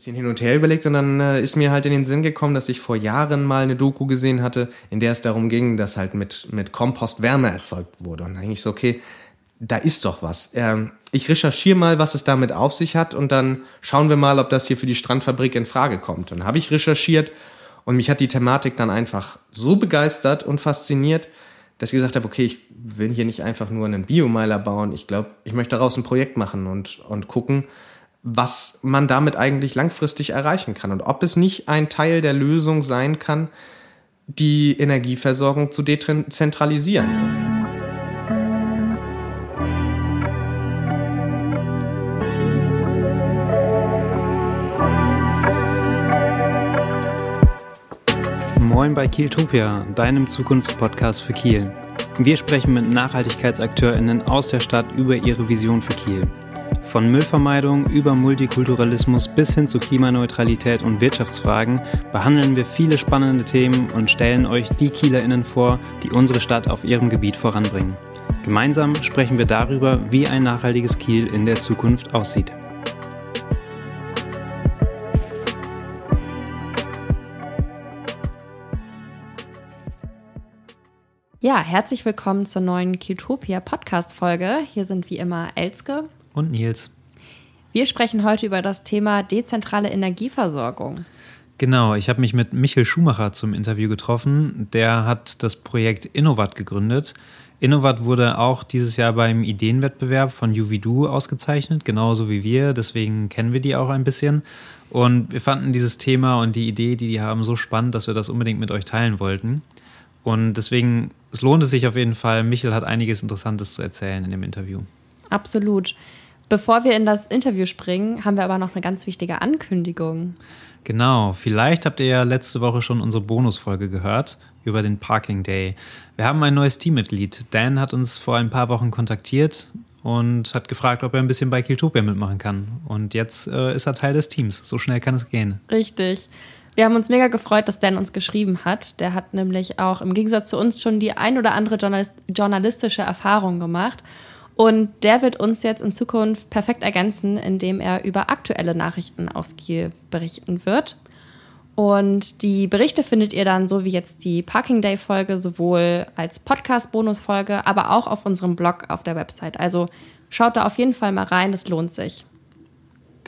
bisschen hin und her überlegt und dann äh, ist mir halt in den Sinn gekommen, dass ich vor Jahren mal eine Doku gesehen hatte, in der es darum ging, dass halt mit, mit Kompost Wärme erzeugt wurde. Und dann denke ich so, okay, da ist doch was. Ähm, ich recherchiere mal, was es damit auf sich hat und dann schauen wir mal, ob das hier für die Strandfabrik in Frage kommt. Dann habe ich recherchiert und mich hat die Thematik dann einfach so begeistert und fasziniert, dass ich gesagt habe, okay, ich will hier nicht einfach nur einen Biomeiler bauen. Ich glaube, ich möchte daraus ein Projekt machen und, und gucken, was man damit eigentlich langfristig erreichen kann und ob es nicht ein Teil der Lösung sein kann, die Energieversorgung zu dezentralisieren. Moin bei Kieltopia, deinem Zukunftspodcast für Kiel. Wir sprechen mit NachhaltigkeitsakteurInnen aus der Stadt über ihre Vision für Kiel. Von Müllvermeidung über Multikulturalismus bis hin zu Klimaneutralität und Wirtschaftsfragen behandeln wir viele spannende Themen und stellen euch die KielerInnen vor, die unsere Stadt auf ihrem Gebiet voranbringen. Gemeinsam sprechen wir darüber, wie ein nachhaltiges Kiel in der Zukunft aussieht. Ja, herzlich willkommen zur neuen Kiltopia Podcast Folge. Hier sind wie immer Elske und Nils. Wir sprechen heute über das Thema dezentrale Energieversorgung. Genau, ich habe mich mit Michael Schumacher zum Interview getroffen. Der hat das Projekt Innovat gegründet. Innovat wurde auch dieses Jahr beim Ideenwettbewerb von UVDU ausgezeichnet, genauso wie wir. Deswegen kennen wir die auch ein bisschen. Und wir fanden dieses Thema und die Idee, die die haben, so spannend, dass wir das unbedingt mit euch teilen wollten. Und deswegen, es lohnt es sich auf jeden Fall. Michel hat einiges Interessantes zu erzählen in dem Interview. Absolut. Bevor wir in das Interview springen, haben wir aber noch eine ganz wichtige Ankündigung. Genau, vielleicht habt ihr ja letzte Woche schon unsere Bonusfolge gehört über den Parking Day. Wir haben ein neues Teammitglied. Dan hat uns vor ein paar Wochen kontaktiert und hat gefragt, ob er ein bisschen bei Kiltopia mitmachen kann. Und jetzt äh, ist er Teil des Teams. So schnell kann es gehen. Richtig. Wir haben uns mega gefreut, dass Dan uns geschrieben hat. Der hat nämlich auch im Gegensatz zu uns schon die ein oder andere journalistische Erfahrung gemacht. Und der wird uns jetzt in Zukunft perfekt ergänzen, indem er über aktuelle Nachrichten aus Kiel berichten wird. Und die Berichte findet ihr dann, so wie jetzt die Parking Day Folge, sowohl als Podcast-Bonus-Folge, aber auch auf unserem Blog auf der Website. Also schaut da auf jeden Fall mal rein, es lohnt sich.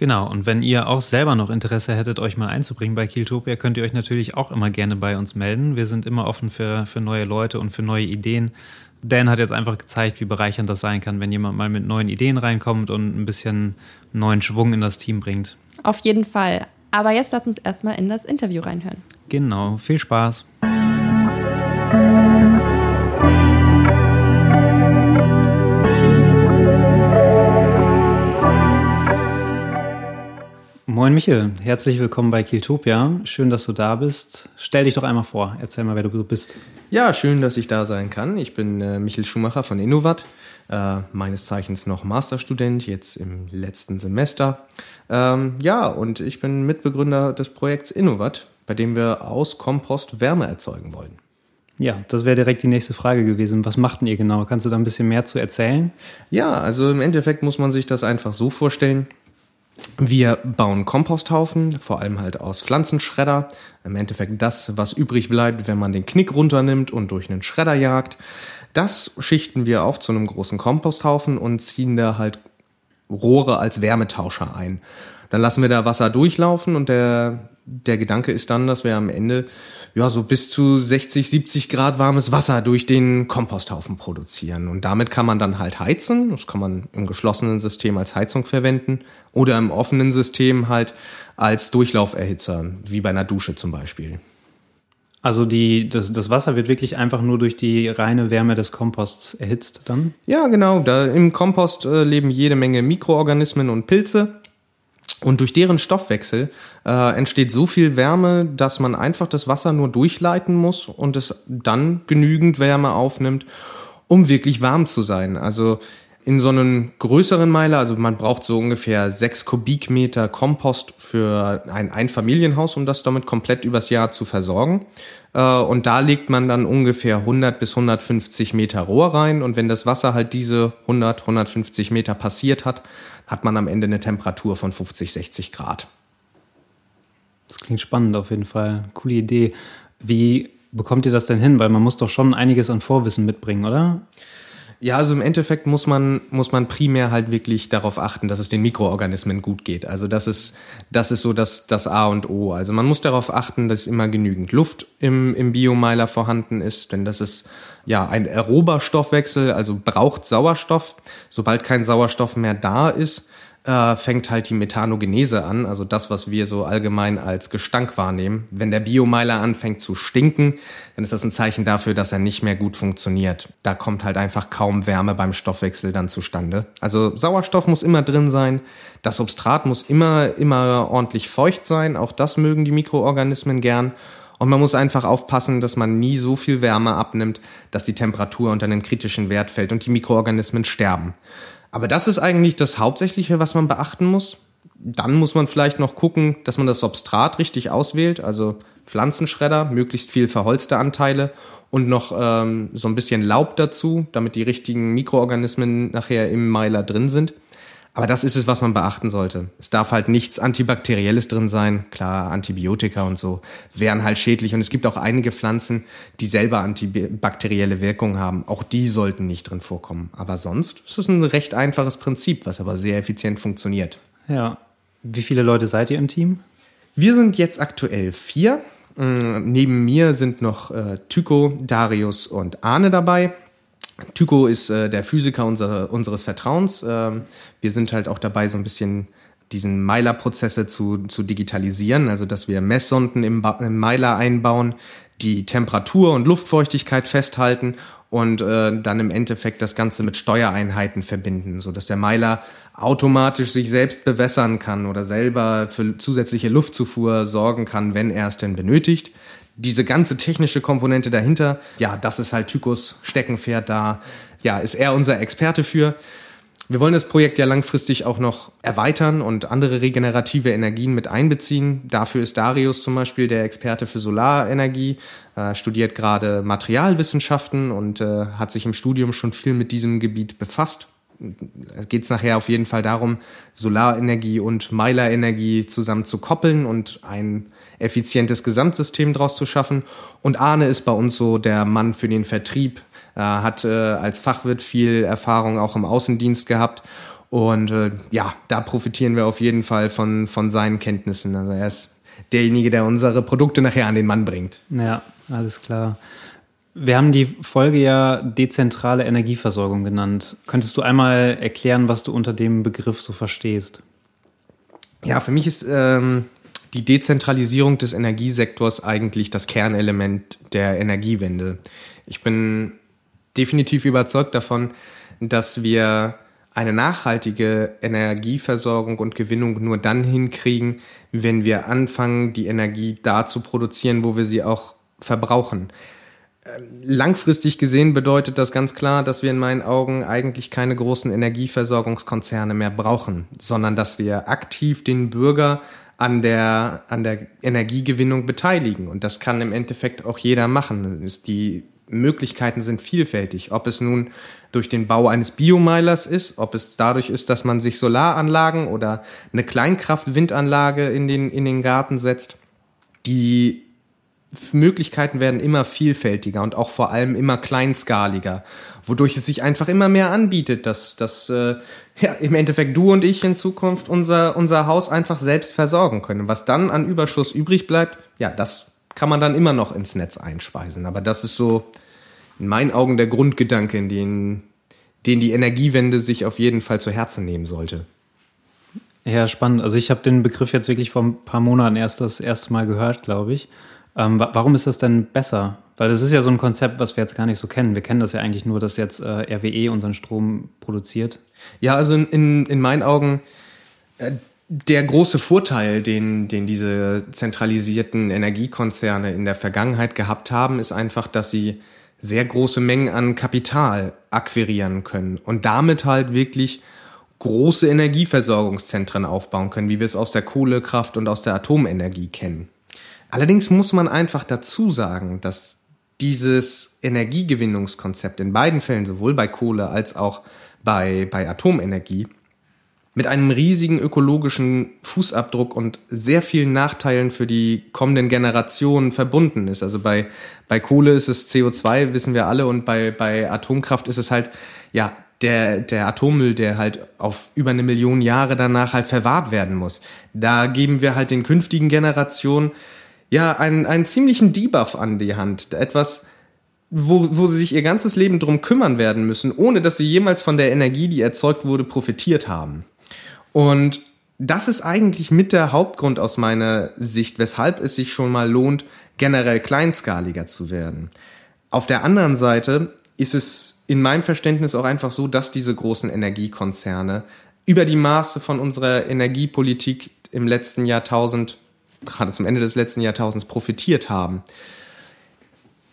Genau, und wenn ihr auch selber noch Interesse hättet, euch mal einzubringen bei Kieltopia, könnt ihr euch natürlich auch immer gerne bei uns melden. Wir sind immer offen für, für neue Leute und für neue Ideen. Dan hat jetzt einfach gezeigt, wie bereichernd das sein kann, wenn jemand mal mit neuen Ideen reinkommt und ein bisschen neuen Schwung in das Team bringt. Auf jeden Fall. Aber jetzt lass uns erstmal in das Interview reinhören. Genau, viel Spaß. Moin Michel, herzlich willkommen bei Kieltopia. Schön, dass du da bist. Stell dich doch einmal vor, erzähl mal, wer du bist. Ja, schön, dass ich da sein kann. Ich bin äh, Michel Schumacher von Innovat, äh, meines Zeichens noch Masterstudent, jetzt im letzten Semester. Ähm, ja, und ich bin Mitbegründer des Projekts Innovat, bei dem wir aus Kompost Wärme erzeugen wollen. Ja, das wäre direkt die nächste Frage gewesen. Was macht denn ihr genau? Kannst du da ein bisschen mehr zu erzählen? Ja, also im Endeffekt muss man sich das einfach so vorstellen. Wir bauen Komposthaufen, vor allem halt aus Pflanzenschredder. Im Endeffekt das, was übrig bleibt, wenn man den Knick runternimmt und durch einen Schredder jagt. Das schichten wir auf zu einem großen Komposthaufen und ziehen da halt Rohre als Wärmetauscher ein. Dann lassen wir da Wasser durchlaufen und der, der Gedanke ist dann, dass wir am Ende ja, so bis zu 60, 70 Grad warmes Wasser durch den Komposthaufen produzieren. Und damit kann man dann halt heizen. Das kann man im geschlossenen System als Heizung verwenden oder im offenen System halt als Durchlauferhitzer, wie bei einer Dusche zum Beispiel. Also die, das, das Wasser wird wirklich einfach nur durch die reine Wärme des Komposts erhitzt dann? Ja, genau. Da Im Kompost äh, leben jede Menge Mikroorganismen und Pilze. Und durch deren Stoffwechsel äh, entsteht so viel Wärme, dass man einfach das Wasser nur durchleiten muss und es dann genügend Wärme aufnimmt, um wirklich warm zu sein. Also in so einem größeren Meiler, also man braucht so ungefähr sechs Kubikmeter Kompost für ein Einfamilienhaus, um das damit komplett übers Jahr zu versorgen. Äh, und da legt man dann ungefähr 100 bis 150 Meter Rohr rein. Und wenn das Wasser halt diese 100, 150 Meter passiert hat, hat man am Ende eine Temperatur von 50, 60 Grad. Das klingt spannend auf jeden Fall. Coole Idee. Wie bekommt ihr das denn hin? Weil man muss doch schon einiges an Vorwissen mitbringen, oder? Ja, also im Endeffekt muss man, muss man primär halt wirklich darauf achten, dass es den Mikroorganismen gut geht. Also das ist, das ist so das, das A und O. Also man muss darauf achten, dass immer genügend Luft im, im Biomeiler vorhanden ist, denn das ist ja ein aerober Stoffwechsel, also braucht Sauerstoff. Sobald kein Sauerstoff mehr da ist, äh, fängt halt die Methanogenese an, also das, was wir so allgemein als Gestank wahrnehmen. Wenn der Biomeiler anfängt zu stinken, dann ist das ein Zeichen dafür, dass er nicht mehr gut funktioniert. Da kommt halt einfach kaum Wärme beim Stoffwechsel dann zustande. Also Sauerstoff muss immer drin sein, das Substrat muss immer, immer ordentlich feucht sein, auch das mögen die Mikroorganismen gern. Und man muss einfach aufpassen, dass man nie so viel Wärme abnimmt, dass die Temperatur unter einen kritischen Wert fällt und die Mikroorganismen sterben. Aber das ist eigentlich das Hauptsächliche, was man beachten muss. Dann muss man vielleicht noch gucken, dass man das Substrat richtig auswählt, also Pflanzenschredder, möglichst viel verholzte Anteile und noch ähm, so ein bisschen Laub dazu, damit die richtigen Mikroorganismen nachher im Meiler drin sind. Aber das ist es, was man beachten sollte. Es darf halt nichts Antibakterielles drin sein. Klar, Antibiotika und so wären halt schädlich. Und es gibt auch einige Pflanzen, die selber antibakterielle Wirkung haben. Auch die sollten nicht drin vorkommen. Aber sonst ist es ein recht einfaches Prinzip, was aber sehr effizient funktioniert. Ja. Wie viele Leute seid ihr im Team? Wir sind jetzt aktuell vier. Mm, neben mir sind noch äh, Tycho, Darius und Arne dabei. Tycho ist äh, der Physiker unser, unseres Vertrauens. Ähm, wir sind halt auch dabei, so ein bisschen diesen Meiler-Prozesse zu, zu digitalisieren, also dass wir Messsonden im, im Meiler einbauen, die Temperatur und Luftfeuchtigkeit festhalten und äh, dann im Endeffekt das Ganze mit Steuereinheiten verbinden, so dass der Meiler automatisch sich selbst bewässern kann oder selber für zusätzliche Luftzufuhr sorgen kann, wenn er es denn benötigt diese ganze technische Komponente dahinter, ja, das ist halt Tykos Steckenpferd da. Ja, ist er unser Experte für. Wir wollen das Projekt ja langfristig auch noch erweitern und andere regenerative Energien mit einbeziehen. Dafür ist Darius zum Beispiel der Experte für Solarenergie, äh, studiert gerade Materialwissenschaften und äh, hat sich im Studium schon viel mit diesem Gebiet befasst. Geht es nachher auf jeden Fall darum, Solarenergie und Meilerenergie zusammen zu koppeln und ein effizientes Gesamtsystem draus zu schaffen. Und Arne ist bei uns so der Mann für den Vertrieb, äh, hat äh, als Fachwirt viel Erfahrung auch im Außendienst gehabt. Und äh, ja, da profitieren wir auf jeden Fall von, von seinen Kenntnissen. Also er ist derjenige, der unsere Produkte nachher an den Mann bringt. Ja, alles klar. Wir haben die Folge ja dezentrale Energieversorgung genannt. Könntest du einmal erklären, was du unter dem Begriff so verstehst? Ja, für mich ist ähm, die Dezentralisierung des Energiesektors eigentlich das Kernelement der Energiewende. Ich bin definitiv überzeugt davon, dass wir eine nachhaltige Energieversorgung und Gewinnung nur dann hinkriegen, wenn wir anfangen, die Energie da zu produzieren, wo wir sie auch verbrauchen. Langfristig gesehen bedeutet das ganz klar, dass wir in meinen Augen eigentlich keine großen Energieversorgungskonzerne mehr brauchen, sondern dass wir aktiv den Bürger an der, an der Energiegewinnung beteiligen. Und das kann im Endeffekt auch jeder machen. Die Möglichkeiten sind vielfältig. Ob es nun durch den Bau eines Biomeilers ist, ob es dadurch ist, dass man sich Solaranlagen oder eine Kleinkraft-Windanlage in den, in den Garten setzt. Die Möglichkeiten werden immer vielfältiger und auch vor allem immer kleinskaliger, wodurch es sich einfach immer mehr anbietet, dass, dass äh, ja, im Endeffekt du und ich in Zukunft unser, unser Haus einfach selbst versorgen können. Was dann an Überschuss übrig bleibt, ja, das kann man dann immer noch ins Netz einspeisen. Aber das ist so in meinen Augen der Grundgedanke, in den, den die Energiewende sich auf jeden Fall zu Herzen nehmen sollte. Ja, spannend. Also ich habe den Begriff jetzt wirklich vor ein paar Monaten erst das erste Mal gehört, glaube ich. Ähm, warum ist das denn besser? Weil das ist ja so ein Konzept, was wir jetzt gar nicht so kennen. Wir kennen das ja eigentlich nur, dass jetzt äh, RWE unseren Strom produziert. Ja, also in, in meinen Augen äh, der große Vorteil, den, den diese zentralisierten Energiekonzerne in der Vergangenheit gehabt haben, ist einfach, dass sie sehr große Mengen an Kapital akquirieren können und damit halt wirklich große Energieversorgungszentren aufbauen können, wie wir es aus der Kohlekraft und aus der Atomenergie kennen. Allerdings muss man einfach dazu sagen, dass dieses Energiegewinnungskonzept in beiden Fällen, sowohl bei Kohle als auch bei, bei Atomenergie, mit einem riesigen ökologischen Fußabdruck und sehr vielen Nachteilen für die kommenden Generationen verbunden ist. Also bei, bei Kohle ist es CO2, wissen wir alle, und bei, bei Atomkraft ist es halt, ja, der, der Atommüll, der halt auf über eine Million Jahre danach halt verwahrt werden muss. Da geben wir halt den künftigen Generationen ja einen, einen ziemlichen Debuff an die Hand. Etwas, wo, wo sie sich ihr ganzes Leben drum kümmern werden müssen, ohne dass sie jemals von der Energie, die erzeugt wurde, profitiert haben. Und das ist eigentlich mit der Hauptgrund aus meiner Sicht, weshalb es sich schon mal lohnt, generell kleinskaliger zu werden. Auf der anderen Seite ist es in meinem Verständnis auch einfach so, dass diese großen Energiekonzerne über die Maße von unserer Energiepolitik im letzten Jahrtausend, gerade zum Ende des letzten Jahrtausends, profitiert haben.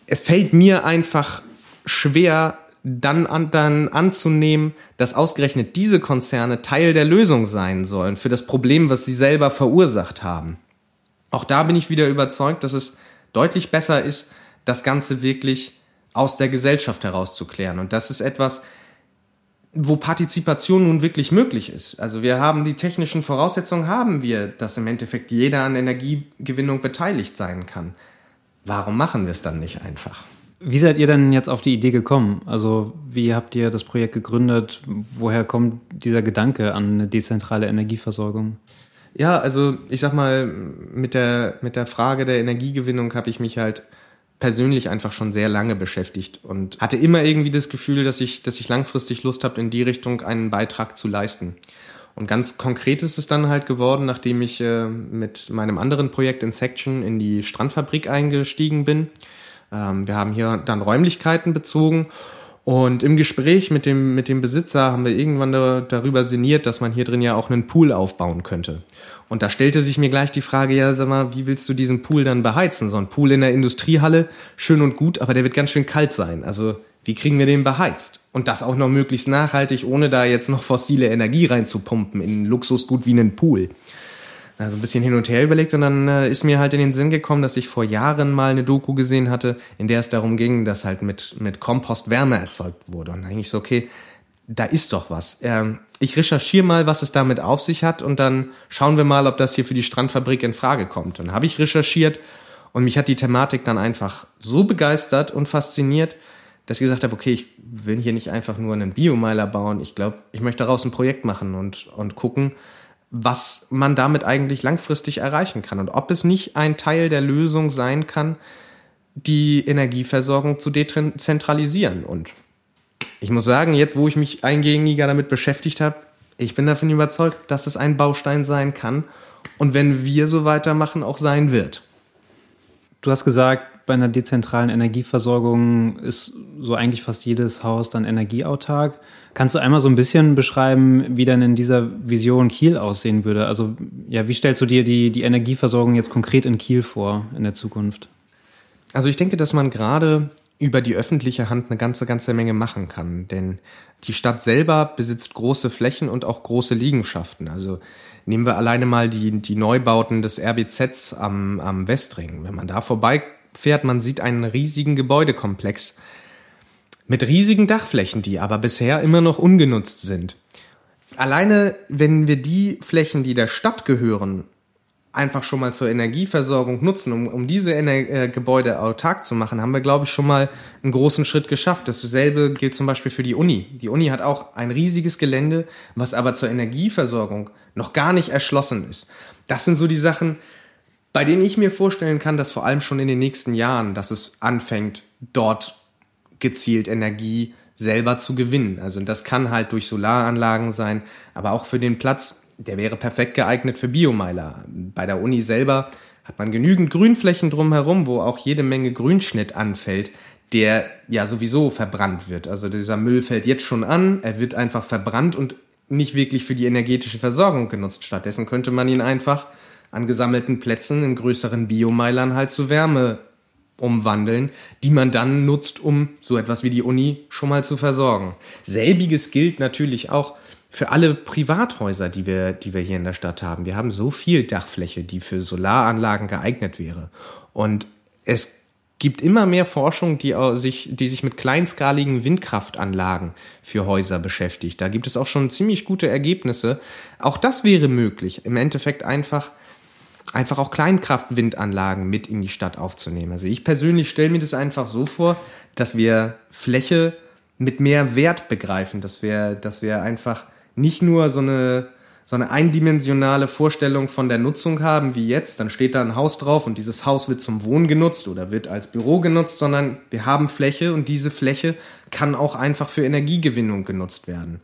Es fällt mir einfach schwer, dann, an, dann anzunehmen, dass ausgerechnet diese Konzerne Teil der Lösung sein sollen für das Problem, was sie selber verursacht haben. Auch da bin ich wieder überzeugt, dass es deutlich besser ist, das Ganze wirklich aus der Gesellschaft herauszuklären. Und das ist etwas, wo Partizipation nun wirklich möglich ist. Also wir haben die technischen Voraussetzungen, haben wir, dass im Endeffekt jeder an Energiegewinnung beteiligt sein kann. Warum machen wir es dann nicht einfach? Wie seid ihr denn jetzt auf die Idee gekommen? Also wie habt ihr das Projekt gegründet? Woher kommt dieser Gedanke an eine dezentrale Energieversorgung? Ja, also ich sag mal, mit der, mit der Frage der Energiegewinnung habe ich mich halt persönlich einfach schon sehr lange beschäftigt und hatte immer irgendwie das Gefühl, dass ich, dass ich langfristig Lust habe, in die Richtung einen Beitrag zu leisten. Und ganz konkret ist es dann halt geworden, nachdem ich äh, mit meinem anderen Projekt in Section in die Strandfabrik eingestiegen bin ähm, wir haben hier dann Räumlichkeiten bezogen und im Gespräch mit dem, mit dem Besitzer haben wir irgendwann da, darüber sinniert, dass man hier drin ja auch einen Pool aufbauen könnte. Und da stellte sich mir gleich die Frage, ja, sag mal, wie willst du diesen Pool dann beheizen? So ein Pool in der Industriehalle, schön und gut, aber der wird ganz schön kalt sein. Also, wie kriegen wir den beheizt? Und das auch noch möglichst nachhaltig, ohne da jetzt noch fossile Energie reinzupumpen in Luxusgut wie einen Pool also ein bisschen hin und her überlegt und dann äh, ist mir halt in den Sinn gekommen, dass ich vor Jahren mal eine Doku gesehen hatte, in der es darum ging, dass halt mit, mit Kompost Wärme erzeugt wurde. Und dann denke ich so, okay, da ist doch was. Ähm, ich recherchiere mal, was es damit auf sich hat und dann schauen wir mal, ob das hier für die Strandfabrik in Frage kommt. Dann habe ich recherchiert und mich hat die Thematik dann einfach so begeistert und fasziniert, dass ich gesagt habe, okay, ich will hier nicht einfach nur einen Biomeiler bauen. Ich glaube, ich möchte daraus ein Projekt machen und, und gucken, was man damit eigentlich langfristig erreichen kann und ob es nicht ein Teil der Lösung sein kann, die Energieversorgung zu dezentralisieren. Und ich muss sagen, jetzt wo ich mich eingängiger damit beschäftigt habe, ich bin davon überzeugt, dass es ein Baustein sein kann und wenn wir so weitermachen, auch sein wird. Du hast gesagt, bei einer dezentralen Energieversorgung ist so eigentlich fast jedes Haus dann energieautark. Kannst du einmal so ein bisschen beschreiben, wie dann in dieser Vision Kiel aussehen würde? Also, ja, wie stellst du dir die, die Energieversorgung jetzt konkret in Kiel vor in der Zukunft? Also, ich denke, dass man gerade über die öffentliche Hand eine ganze, ganze Menge machen kann. Denn die Stadt selber besitzt große Flächen und auch große Liegenschaften. Also nehmen wir alleine mal die, die Neubauten des RBZs am, am Westring. Wenn man da vorbeifährt, man sieht einen riesigen Gebäudekomplex mit riesigen Dachflächen, die aber bisher immer noch ungenutzt sind. Alleine, wenn wir die Flächen, die der Stadt gehören, einfach schon mal zur Energieversorgung nutzen, um, um diese Ener äh, Gebäude autark zu machen, haben wir, glaube ich, schon mal einen großen Schritt geschafft. Dasselbe gilt zum Beispiel für die Uni. Die Uni hat auch ein riesiges Gelände, was aber zur Energieversorgung noch gar nicht erschlossen ist. Das sind so die Sachen, bei denen ich mir vorstellen kann, dass vor allem schon in den nächsten Jahren, dass es anfängt, dort gezielt Energie selber zu gewinnen. Also das kann halt durch Solaranlagen sein, aber auch für den Platz, der wäre perfekt geeignet für Biomeiler. Bei der Uni selber hat man genügend Grünflächen drumherum, wo auch jede Menge Grünschnitt anfällt, der ja sowieso verbrannt wird. Also dieser Müll fällt jetzt schon an, er wird einfach verbrannt und nicht wirklich für die energetische Versorgung genutzt. Stattdessen könnte man ihn einfach an gesammelten Plätzen in größeren Biomeilern halt zu Wärme umwandeln, die man dann nutzt, um so etwas wie die Uni schon mal zu versorgen. Selbiges gilt natürlich auch für alle Privathäuser, die wir, die wir hier in der Stadt haben. Wir haben so viel Dachfläche, die für Solaranlagen geeignet wäre. Und es gibt immer mehr Forschung, die sich, die sich mit kleinskaligen Windkraftanlagen für Häuser beschäftigt. Da gibt es auch schon ziemlich gute Ergebnisse. Auch das wäre möglich. Im Endeffekt einfach, einfach auch Kleinkraftwindanlagen mit in die Stadt aufzunehmen. Also ich persönlich stelle mir das einfach so vor, dass wir Fläche mit mehr Wert begreifen, dass wir, dass wir einfach nicht nur so eine, so eine eindimensionale Vorstellung von der Nutzung haben wie jetzt, dann steht da ein Haus drauf und dieses Haus wird zum Wohnen genutzt oder wird als Büro genutzt, sondern wir haben Fläche und diese Fläche kann auch einfach für Energiegewinnung genutzt werden.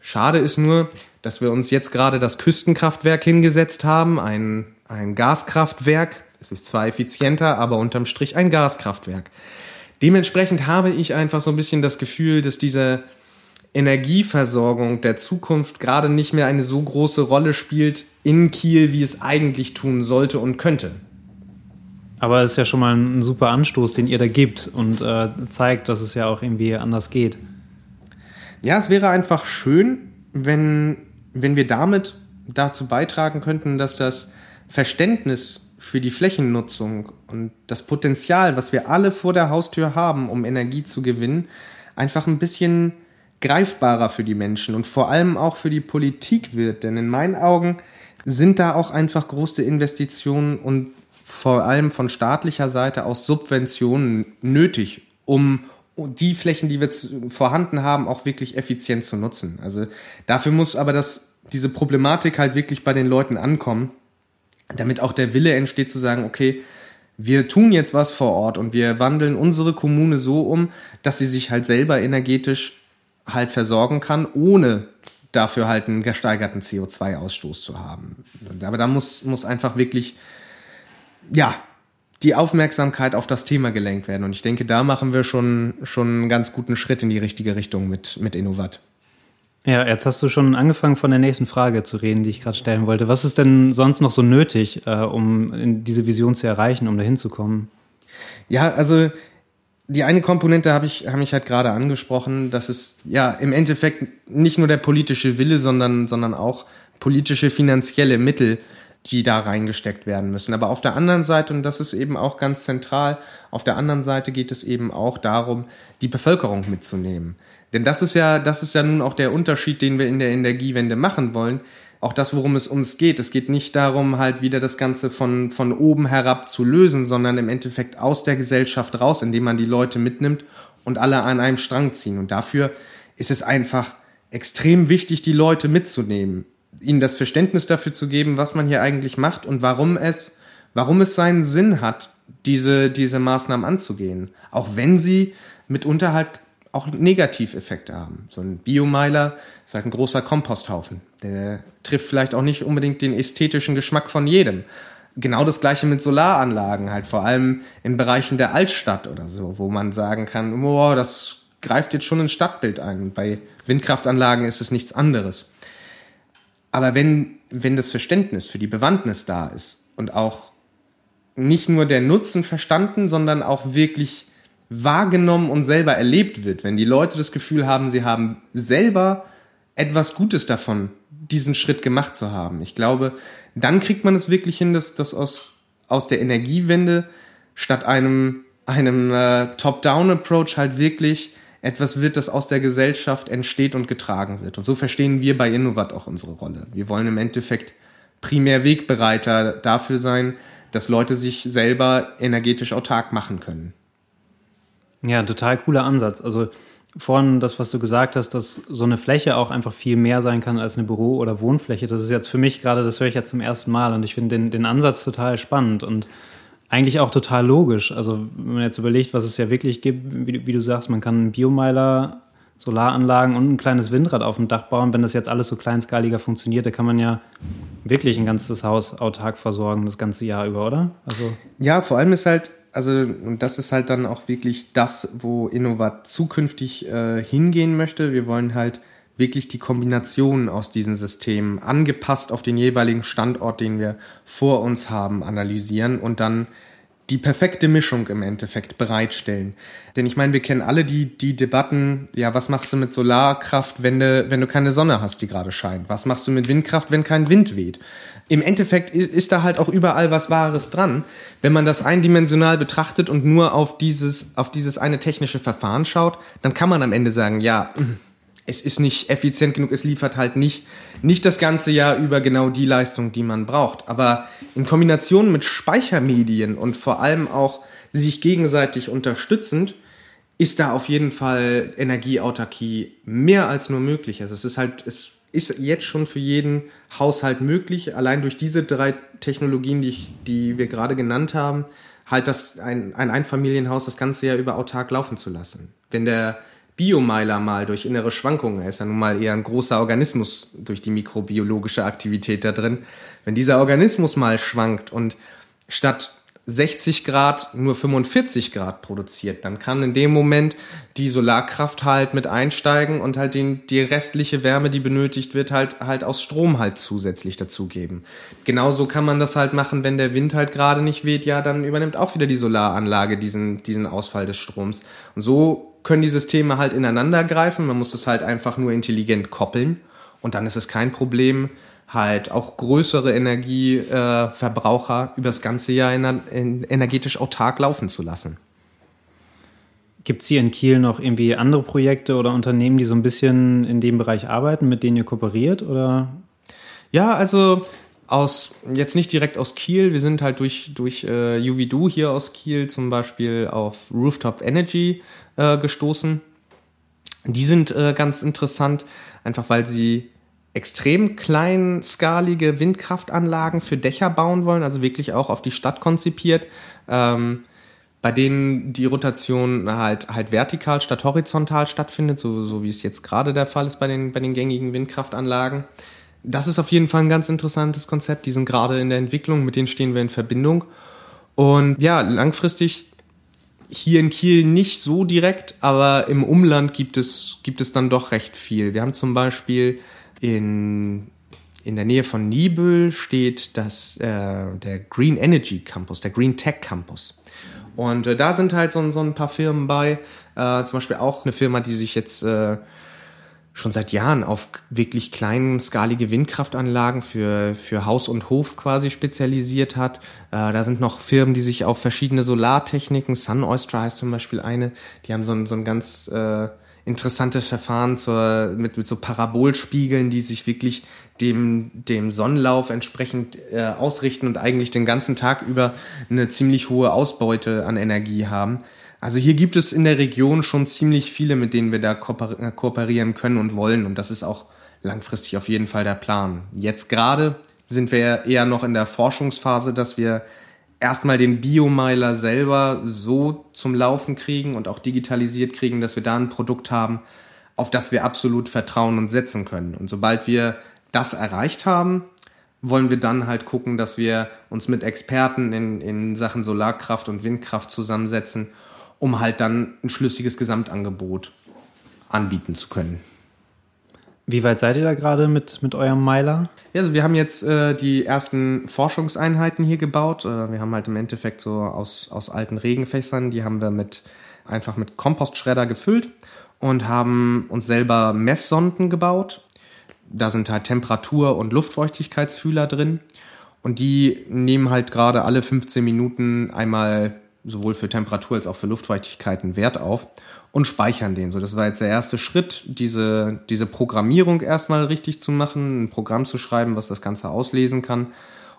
Schade ist nur, dass wir uns jetzt gerade das Küstenkraftwerk hingesetzt haben, ein, ein Gaskraftwerk. Es ist zwar effizienter, aber unterm Strich ein Gaskraftwerk. Dementsprechend habe ich einfach so ein bisschen das Gefühl, dass diese Energieversorgung der Zukunft gerade nicht mehr eine so große Rolle spielt in Kiel, wie es eigentlich tun sollte und könnte. Aber es ist ja schon mal ein super Anstoß, den ihr da gibt und äh, zeigt, dass es ja auch irgendwie anders geht. Ja, es wäre einfach schön, wenn, wenn wir damit dazu beitragen könnten, dass das Verständnis für die Flächennutzung und das Potenzial, was wir alle vor der Haustür haben, um Energie zu gewinnen, einfach ein bisschen greifbarer für die Menschen und vor allem auch für die Politik wird. Denn in meinen Augen sind da auch einfach große Investitionen und vor allem von staatlicher Seite aus Subventionen nötig, um die Flächen, die wir vorhanden haben, auch wirklich effizient zu nutzen. Also dafür muss aber das, diese Problematik halt wirklich bei den Leuten ankommen, damit auch der Wille entsteht zu sagen, okay, wir tun jetzt was vor Ort und wir wandeln unsere Kommune so um, dass sie sich halt selber energetisch halt versorgen kann, ohne dafür halt einen gesteigerten CO2-Ausstoß zu haben. Aber da muss, muss einfach wirklich, ja, die Aufmerksamkeit auf das Thema gelenkt werden. Und ich denke, da machen wir schon, schon einen ganz guten Schritt in die richtige Richtung mit, mit Innovat. Ja, jetzt hast du schon angefangen von der nächsten Frage zu reden, die ich gerade stellen wollte. Was ist denn sonst noch so nötig, äh, um diese Vision zu erreichen, um dahin zu kommen? Ja, also die eine Komponente habe ich, hab ich halt gerade angesprochen, dass es ja im Endeffekt nicht nur der politische Wille, sondern, sondern auch politische finanzielle Mittel, die da reingesteckt werden müssen. Aber auf der anderen Seite, und das ist eben auch ganz zentral, auf der anderen Seite geht es eben auch darum, die Bevölkerung mitzunehmen. Denn das ist ja, das ist ja nun auch der Unterschied, den wir in der Energiewende machen wollen auch das, worum es uns geht. Es geht nicht darum, halt wieder das Ganze von, von oben herab zu lösen, sondern im Endeffekt aus der Gesellschaft raus, indem man die Leute mitnimmt und alle an einem Strang ziehen. Und dafür ist es einfach extrem wichtig, die Leute mitzunehmen, ihnen das Verständnis dafür zu geben, was man hier eigentlich macht und warum es, warum es seinen Sinn hat, diese, diese Maßnahmen anzugehen. Auch wenn sie mitunter halt auch Negativeffekte haben. So ein Biomeiler ist halt ein großer Komposthaufen. Der trifft vielleicht auch nicht unbedingt den ästhetischen Geschmack von jedem. Genau das gleiche mit Solaranlagen, halt vor allem in Bereichen der Altstadt oder so, wo man sagen kann, boah, das greift jetzt schon ins Stadtbild ein. Bei Windkraftanlagen ist es nichts anderes. Aber wenn, wenn das Verständnis für die Bewandtnis da ist und auch nicht nur der Nutzen verstanden, sondern auch wirklich wahrgenommen und selber erlebt wird, wenn die Leute das Gefühl haben, sie haben selber etwas Gutes davon, diesen Schritt gemacht zu haben. Ich glaube, dann kriegt man es wirklich hin, dass das aus, aus der Energiewende statt einem, einem äh, Top-Down-Approach halt wirklich etwas wird, das aus der Gesellschaft entsteht und getragen wird. Und so verstehen wir bei Innovat auch unsere Rolle. Wir wollen im Endeffekt primär Wegbereiter dafür sein, dass Leute sich selber energetisch autark machen können. Ja, total cooler Ansatz. Also vorhin das, was du gesagt hast, dass so eine Fläche auch einfach viel mehr sein kann als eine Büro- oder Wohnfläche. Das ist jetzt für mich gerade, das höre ich ja zum ersten Mal und ich finde den, den Ansatz total spannend und eigentlich auch total logisch. Also wenn man jetzt überlegt, was es ja wirklich gibt, wie, wie du sagst, man kann einen Biomeiler, Solaranlagen und ein kleines Windrad auf dem Dach bauen. Wenn das jetzt alles so kleinskaliger funktioniert, da kann man ja wirklich ein ganzes Haus autark versorgen, das ganze Jahr über, oder? Also ja, vor allem ist halt also und das ist halt dann auch wirklich das, wo Innovat zukünftig äh, hingehen möchte. Wir wollen halt wirklich die Kombination aus diesen Systemen angepasst auf den jeweiligen Standort, den wir vor uns haben, analysieren und dann die perfekte Mischung im Endeffekt bereitstellen. Denn ich meine, wir kennen alle die, die Debatten, ja, was machst du mit Solarkraft, wenn du, wenn du keine Sonne hast, die gerade scheint? Was machst du mit Windkraft, wenn kein Wind weht? Im Endeffekt ist da halt auch überall was Wahres dran. Wenn man das eindimensional betrachtet und nur auf dieses, auf dieses eine technische Verfahren schaut, dann kann man am Ende sagen, ja, es ist nicht effizient genug, es liefert halt nicht, nicht das ganze Jahr über genau die Leistung, die man braucht. Aber in Kombination mit Speichermedien und vor allem auch sich gegenseitig unterstützend, ist da auf jeden Fall Energieautarkie mehr als nur möglich. Also es ist halt, es ist jetzt schon für jeden Haushalt möglich, allein durch diese drei Technologien, die, ich, die wir gerade genannt haben, halt das ein, ein Einfamilienhaus das ganze Jahr über autark laufen zu lassen. Wenn der Biomeiler mal durch innere Schwankungen, er ist ja nun mal eher ein großer Organismus durch die mikrobiologische Aktivität da drin, wenn dieser Organismus mal schwankt und statt 60 Grad nur 45 Grad produziert, dann kann in dem Moment die Solarkraft halt mit einsteigen und halt den, die restliche Wärme, die benötigt wird, halt, halt aus Strom halt zusätzlich dazugeben. Genauso kann man das halt machen, wenn der Wind halt gerade nicht weht, ja, dann übernimmt auch wieder die Solaranlage diesen, diesen Ausfall des Stroms. Und so können die Systeme halt ineinander greifen. Man muss das halt einfach nur intelligent koppeln und dann ist es kein Problem, halt auch größere Energieverbraucher äh, über das ganze Jahr in, in energetisch autark laufen zu lassen. Gibt es hier in Kiel noch irgendwie andere Projekte oder Unternehmen, die so ein bisschen in dem Bereich arbeiten, mit denen ihr kooperiert? Oder? Ja, also aus, jetzt nicht direkt aus Kiel, wir sind halt durch, durch äh, UVDU hier aus Kiel zum Beispiel auf Rooftop Energy äh, gestoßen. Die sind äh, ganz interessant, einfach weil sie extrem kleinskalige Windkraftanlagen für Dächer bauen wollen, also wirklich auch auf die Stadt konzipiert, ähm, bei denen die Rotation halt, halt vertikal statt horizontal stattfindet, so, so wie es jetzt gerade der Fall ist bei den, bei den gängigen Windkraftanlagen. Das ist auf jeden Fall ein ganz interessantes Konzept. Die sind gerade in der Entwicklung, mit denen stehen wir in Verbindung. Und ja, langfristig hier in Kiel nicht so direkt, aber im Umland gibt es, gibt es dann doch recht viel. Wir haben zum Beispiel in, in der Nähe von Nibel steht das, äh, der Green Energy Campus, der Green Tech Campus. Und äh, da sind halt so, so ein paar Firmen bei, äh, zum Beispiel auch eine Firma, die sich jetzt äh, schon seit Jahren auf wirklich kleinskalige Windkraftanlagen für, für Haus und Hof quasi spezialisiert hat. Äh, da sind noch Firmen, die sich auf verschiedene Solartechniken, Sun Oyster heißt zum Beispiel eine, die haben so ein, so ein ganz äh, interessantes Verfahren zur, mit, mit so Parabolspiegeln, die sich wirklich dem, dem Sonnenlauf entsprechend äh, ausrichten und eigentlich den ganzen Tag über eine ziemlich hohe Ausbeute an Energie haben. Also hier gibt es in der Region schon ziemlich viele, mit denen wir da äh, kooperieren können und wollen. Und das ist auch langfristig auf jeden Fall der Plan. Jetzt gerade sind wir eher noch in der Forschungsphase, dass wir erstmal den Biomiler selber so zum Laufen kriegen und auch digitalisiert kriegen, dass wir da ein Produkt haben, auf das wir absolut vertrauen und setzen können. Und sobald wir das erreicht haben, wollen wir dann halt gucken, dass wir uns mit Experten in, in Sachen Solarkraft und Windkraft zusammensetzen um halt dann ein schlüssiges Gesamtangebot anbieten zu können. Wie weit seid ihr da gerade mit, mit eurem Meiler? Ja, also wir haben jetzt äh, die ersten Forschungseinheiten hier gebaut. Äh, wir haben halt im Endeffekt so aus, aus alten Regenfässern, die haben wir mit einfach mit Kompostschredder gefüllt und haben uns selber Messsonden gebaut. Da sind halt Temperatur- und Luftfeuchtigkeitsfühler drin. Und die nehmen halt gerade alle 15 Minuten einmal sowohl für Temperatur als auch für Luftfeuchtigkeit einen Wert auf und speichern den. So, das war jetzt der erste Schritt, diese, diese Programmierung erstmal richtig zu machen, ein Programm zu schreiben, was das Ganze auslesen kann.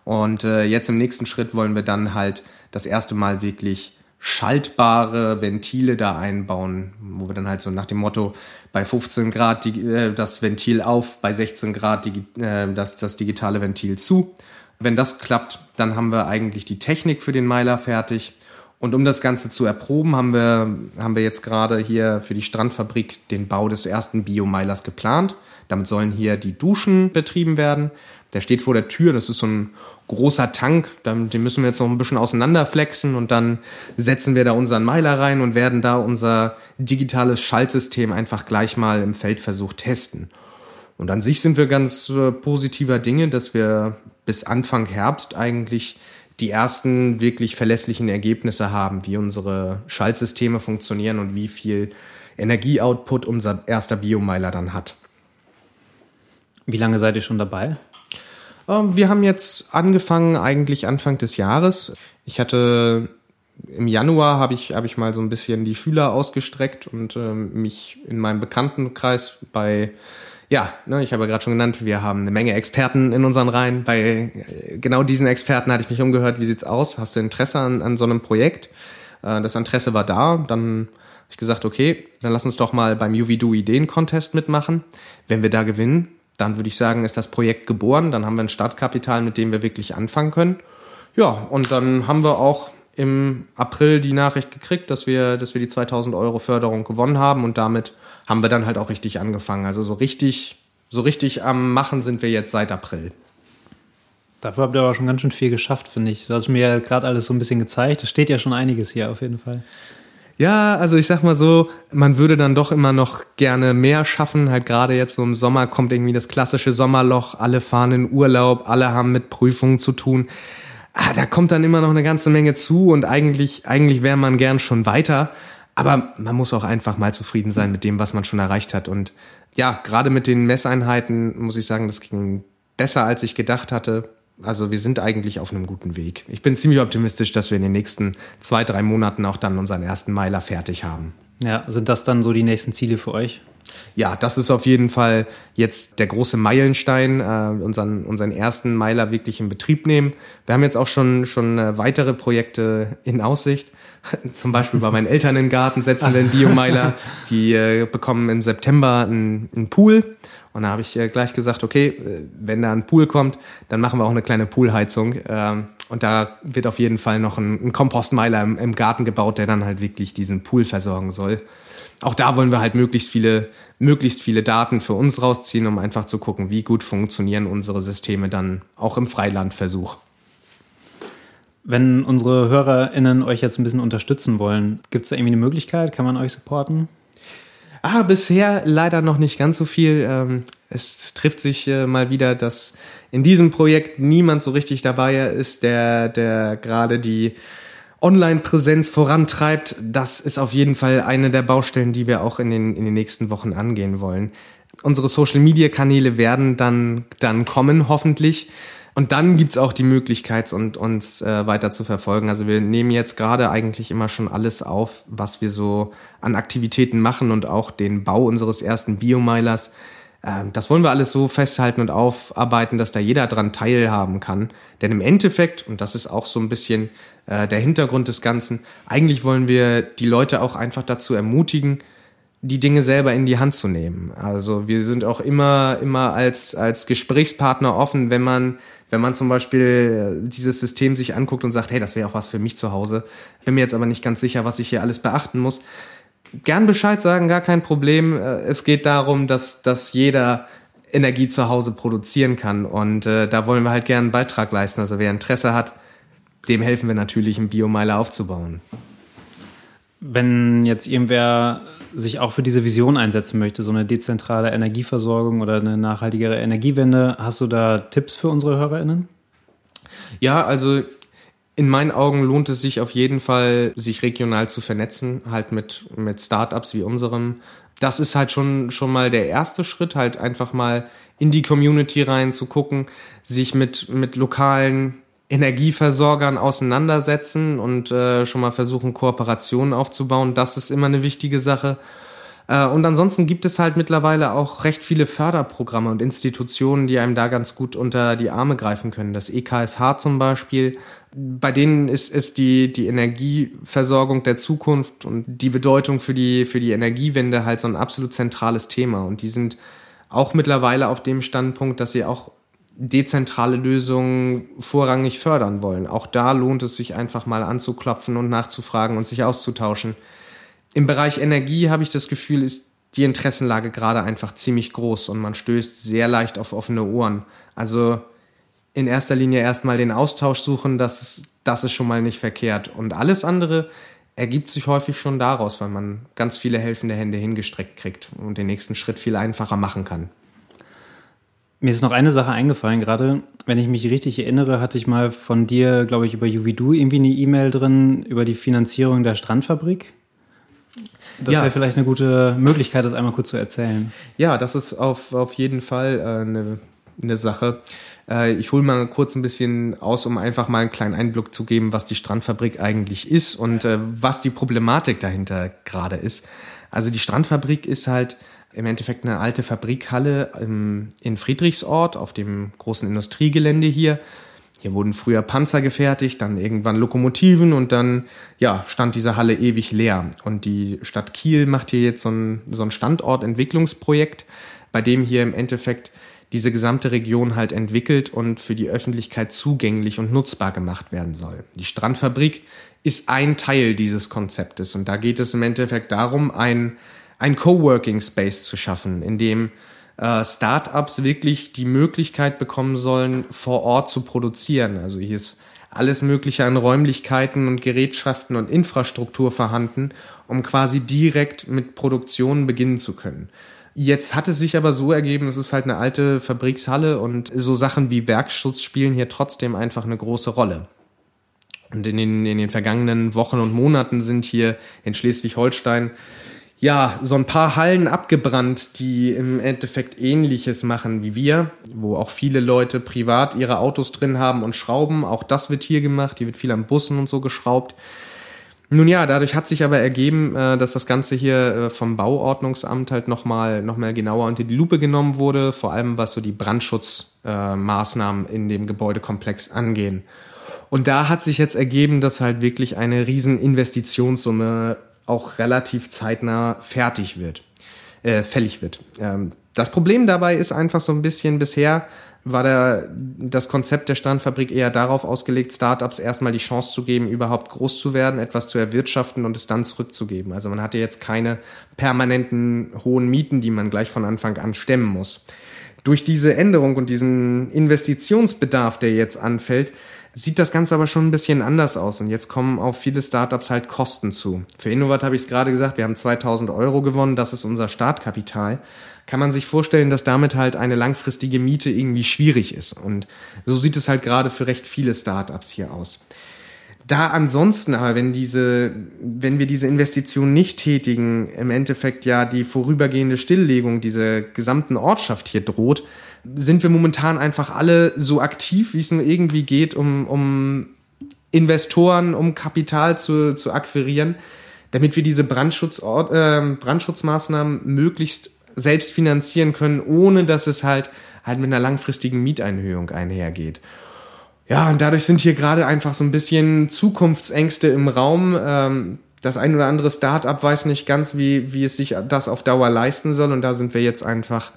Und äh, jetzt im nächsten Schritt wollen wir dann halt das erste Mal wirklich schaltbare Ventile da einbauen, wo wir dann halt so nach dem Motto bei 15 Grad die, äh, das Ventil auf, bei 16 Grad die, äh, das, das digitale Ventil zu. Wenn das klappt, dann haben wir eigentlich die Technik für den Meiler fertig und um das Ganze zu erproben, haben wir, haben wir jetzt gerade hier für die Strandfabrik den Bau des ersten Biomeilers geplant. Damit sollen hier die Duschen betrieben werden. Der steht vor der Tür, das ist so ein großer Tank, den müssen wir jetzt noch ein bisschen auseinanderflexen und dann setzen wir da unseren Meiler rein und werden da unser digitales Schaltsystem einfach gleich mal im Feldversuch testen. Und an sich sind wir ganz äh, positiver Dinge, dass wir bis Anfang Herbst eigentlich die ersten wirklich verlässlichen Ergebnisse haben, wie unsere Schaltsysteme funktionieren und wie viel Energieoutput unser erster Biomeiler dann hat. Wie lange seid ihr schon dabei? Ähm, wir haben jetzt angefangen, eigentlich Anfang des Jahres. Ich hatte im Januar habe ich, habe ich mal so ein bisschen die Fühler ausgestreckt und ähm, mich in meinem Bekanntenkreis bei, ja, ne, ich habe ja gerade schon genannt, wir haben eine Menge Experten in unseren Reihen. Bei äh, genau diesen Experten hatte ich mich umgehört, wie sieht's aus? Hast du Interesse an, an so einem Projekt? Äh, das Interesse war da, dann habe ich gesagt, okay, dann lass uns doch mal beim UVDO Ideen-Contest mitmachen. Wenn wir da gewinnen, dann würde ich sagen, ist das Projekt geboren. Dann haben wir ein Startkapital, mit dem wir wirklich anfangen können. Ja, und dann haben wir auch im April die Nachricht gekriegt, dass wir, dass wir die 2000 Euro Förderung gewonnen haben und damit haben wir dann halt auch richtig angefangen. Also so richtig, so richtig am Machen sind wir jetzt seit April. Dafür habt ihr aber schon ganz schön viel geschafft, finde ich. Du hast mir ja gerade alles so ein bisschen gezeigt. Da steht ja schon einiges hier auf jeden Fall. Ja, also ich sag mal so, man würde dann doch immer noch gerne mehr schaffen. Halt gerade jetzt so im Sommer kommt irgendwie das klassische Sommerloch. Alle fahren in Urlaub, alle haben mit Prüfungen zu tun. Ah, da kommt dann immer noch eine ganze Menge zu und eigentlich, eigentlich wäre man gern schon weiter. Aber man muss auch einfach mal zufrieden sein mit dem, was man schon erreicht hat. Und ja, gerade mit den Messeinheiten muss ich sagen, das ging besser, als ich gedacht hatte. Also wir sind eigentlich auf einem guten Weg. Ich bin ziemlich optimistisch, dass wir in den nächsten zwei, drei Monaten auch dann unseren ersten Meiler fertig haben. Ja, sind das dann so die nächsten Ziele für euch? Ja, das ist auf jeden Fall jetzt der große Meilenstein, äh, unseren, unseren ersten Meiler wirklich in Betrieb nehmen. Wir haben jetzt auch schon, schon äh, weitere Projekte in Aussicht. Zum Beispiel bei meinen Eltern im Garten setzen wir einen Biomeiler. Die äh, bekommen im September einen, einen Pool und da habe ich äh, gleich gesagt, okay, äh, wenn da ein Pool kommt, dann machen wir auch eine kleine Poolheizung. Ähm, und da wird auf jeden Fall noch ein, ein Kompostmeiler im, im Garten gebaut, der dann halt wirklich diesen Pool versorgen soll. Auch da wollen wir halt möglichst viele, möglichst viele Daten für uns rausziehen, um einfach zu gucken, wie gut funktionieren unsere Systeme dann auch im Freilandversuch. Wenn unsere HörerInnen euch jetzt ein bisschen unterstützen wollen, gibt es da irgendwie eine Möglichkeit? Kann man euch supporten? Ah, bisher leider noch nicht ganz so viel. Ähm, es trifft sich äh, mal wieder, dass in diesem Projekt niemand so richtig dabei ist, der, der gerade die Online-Präsenz vorantreibt. Das ist auf jeden Fall eine der Baustellen, die wir auch in den, in den nächsten Wochen angehen wollen. Unsere Social-Media-Kanäle werden dann, dann kommen, hoffentlich. Und dann gibt's auch die Möglichkeit, und, uns äh, weiter zu verfolgen. Also wir nehmen jetzt gerade eigentlich immer schon alles auf, was wir so an Aktivitäten machen und auch den Bau unseres ersten Biomeilers. Äh, das wollen wir alles so festhalten und aufarbeiten, dass da jeder dran teilhaben kann. Denn im Endeffekt, und das ist auch so ein bisschen äh, der Hintergrund des Ganzen, eigentlich wollen wir die Leute auch einfach dazu ermutigen, die Dinge selber in die Hand zu nehmen. Also wir sind auch immer, immer als, als Gesprächspartner offen, wenn man, wenn man zum Beispiel äh, dieses System sich anguckt und sagt, hey, das wäre auch was für mich zu Hause. Bin mir jetzt aber nicht ganz sicher, was ich hier alles beachten muss. Gern Bescheid sagen, gar kein Problem. Äh, es geht darum, dass, dass jeder Energie zu Hause produzieren kann. Und äh, da wollen wir halt gerne einen Beitrag leisten. Also wer Interesse hat, dem helfen wir natürlich, einen Biomeiler aufzubauen. Wenn jetzt irgendwer sich auch für diese Vision einsetzen möchte, so eine dezentrale Energieversorgung oder eine nachhaltigere Energiewende, hast du da Tipps für unsere HörerInnen? Ja, also in meinen Augen lohnt es sich auf jeden Fall, sich regional zu vernetzen, halt mit, mit Startups wie unserem. Das ist halt schon, schon mal der erste Schritt, halt einfach mal in die Community rein zu gucken, sich mit, mit lokalen Energieversorgern auseinandersetzen und äh, schon mal versuchen, Kooperationen aufzubauen. Das ist immer eine wichtige Sache. Äh, und ansonsten gibt es halt mittlerweile auch recht viele Förderprogramme und Institutionen, die einem da ganz gut unter die Arme greifen können. Das EKSH zum Beispiel, bei denen ist, ist die, die Energieversorgung der Zukunft und die Bedeutung für die, für die Energiewende halt so ein absolut zentrales Thema. Und die sind auch mittlerweile auf dem Standpunkt, dass sie auch dezentrale Lösungen vorrangig fördern wollen. Auch da lohnt es sich einfach mal anzuklopfen und nachzufragen und sich auszutauschen. Im Bereich Energie habe ich das Gefühl, ist die Interessenlage gerade einfach ziemlich groß und man stößt sehr leicht auf offene Ohren. Also in erster Linie erstmal den Austausch suchen, das ist, das ist schon mal nicht verkehrt. Und alles andere ergibt sich häufig schon daraus, weil man ganz viele helfende Hände hingestreckt kriegt und den nächsten Schritt viel einfacher machen kann. Mir ist noch eine Sache eingefallen gerade. Wenn ich mich richtig erinnere, hatte ich mal von dir, glaube ich, über Juvidu irgendwie eine E-Mail drin über die Finanzierung der Strandfabrik. Das ja. wäre vielleicht eine gute Möglichkeit, das einmal kurz zu erzählen. Ja, das ist auf, auf jeden Fall äh, eine, eine Sache. Äh, ich hole mal kurz ein bisschen aus, um einfach mal einen kleinen Einblick zu geben, was die Strandfabrik eigentlich ist und äh, was die Problematik dahinter gerade ist. Also die Strandfabrik ist halt im Endeffekt eine alte Fabrikhalle im, in Friedrichsort auf dem großen Industriegelände hier. Hier wurden früher Panzer gefertigt, dann irgendwann Lokomotiven und dann ja, stand diese Halle ewig leer. Und die Stadt Kiel macht hier jetzt so ein, so ein Standortentwicklungsprojekt, bei dem hier im Endeffekt diese gesamte Region halt entwickelt und für die Öffentlichkeit zugänglich und nutzbar gemacht werden soll. Die Strandfabrik ist ein Teil dieses Konzeptes und da geht es im Endeffekt darum, ein ein Coworking Space zu schaffen, in dem äh, Startups wirklich die Möglichkeit bekommen sollen, vor Ort zu produzieren. Also hier ist alles Mögliche an Räumlichkeiten und Gerätschaften und Infrastruktur vorhanden, um quasi direkt mit Produktion beginnen zu können. Jetzt hat es sich aber so ergeben, es ist halt eine alte Fabrikshalle und so Sachen wie Werkschutz spielen hier trotzdem einfach eine große Rolle. Und in den, in den vergangenen Wochen und Monaten sind hier in Schleswig-Holstein ja, so ein paar Hallen abgebrannt, die im Endeffekt ähnliches machen wie wir, wo auch viele Leute privat ihre Autos drin haben und schrauben. Auch das wird hier gemacht, hier wird viel an Bussen und so geschraubt. Nun ja, dadurch hat sich aber ergeben, äh, dass das Ganze hier äh, vom Bauordnungsamt halt nochmal noch mal genauer unter die Lupe genommen wurde, vor allem was so die Brandschutzmaßnahmen in dem Gebäudekomplex angehen. Und da hat sich jetzt ergeben, dass halt wirklich eine riesen Investitionssumme auch relativ zeitnah fertig wird, äh, fällig wird. Ähm, das Problem dabei ist einfach so ein bisschen bisher war der, das Konzept der Strandfabrik eher darauf ausgelegt, Startups erstmal die Chance zu geben, überhaupt groß zu werden, etwas zu erwirtschaften und es dann zurückzugeben. Also man hatte jetzt keine permanenten hohen Mieten, die man gleich von Anfang an stemmen muss. Durch diese Änderung und diesen Investitionsbedarf, der jetzt anfällt, sieht das Ganze aber schon ein bisschen anders aus. Und jetzt kommen auf viele Startups halt Kosten zu. Für Innovat habe ich es gerade gesagt, wir haben 2000 Euro gewonnen, das ist unser Startkapital. Kann man sich vorstellen, dass damit halt eine langfristige Miete irgendwie schwierig ist. Und so sieht es halt gerade für recht viele Startups hier aus. Da ansonsten wenn diese, wenn wir diese Investition nicht tätigen, im Endeffekt ja die vorübergehende Stilllegung dieser gesamten Ortschaft hier droht, sind wir momentan einfach alle so aktiv, wie es nur irgendwie geht, um, um Investoren, um Kapital zu, zu akquirieren, damit wir diese Brandschutz, äh, Brandschutzmaßnahmen möglichst selbst finanzieren können, ohne dass es halt halt mit einer langfristigen Mieteinhöhung einhergeht. Ja, und dadurch sind hier gerade einfach so ein bisschen Zukunftsängste im Raum. Ähm, das ein oder andere Start-up weiß nicht ganz, wie, wie es sich das auf Dauer leisten soll. Und da sind wir jetzt einfach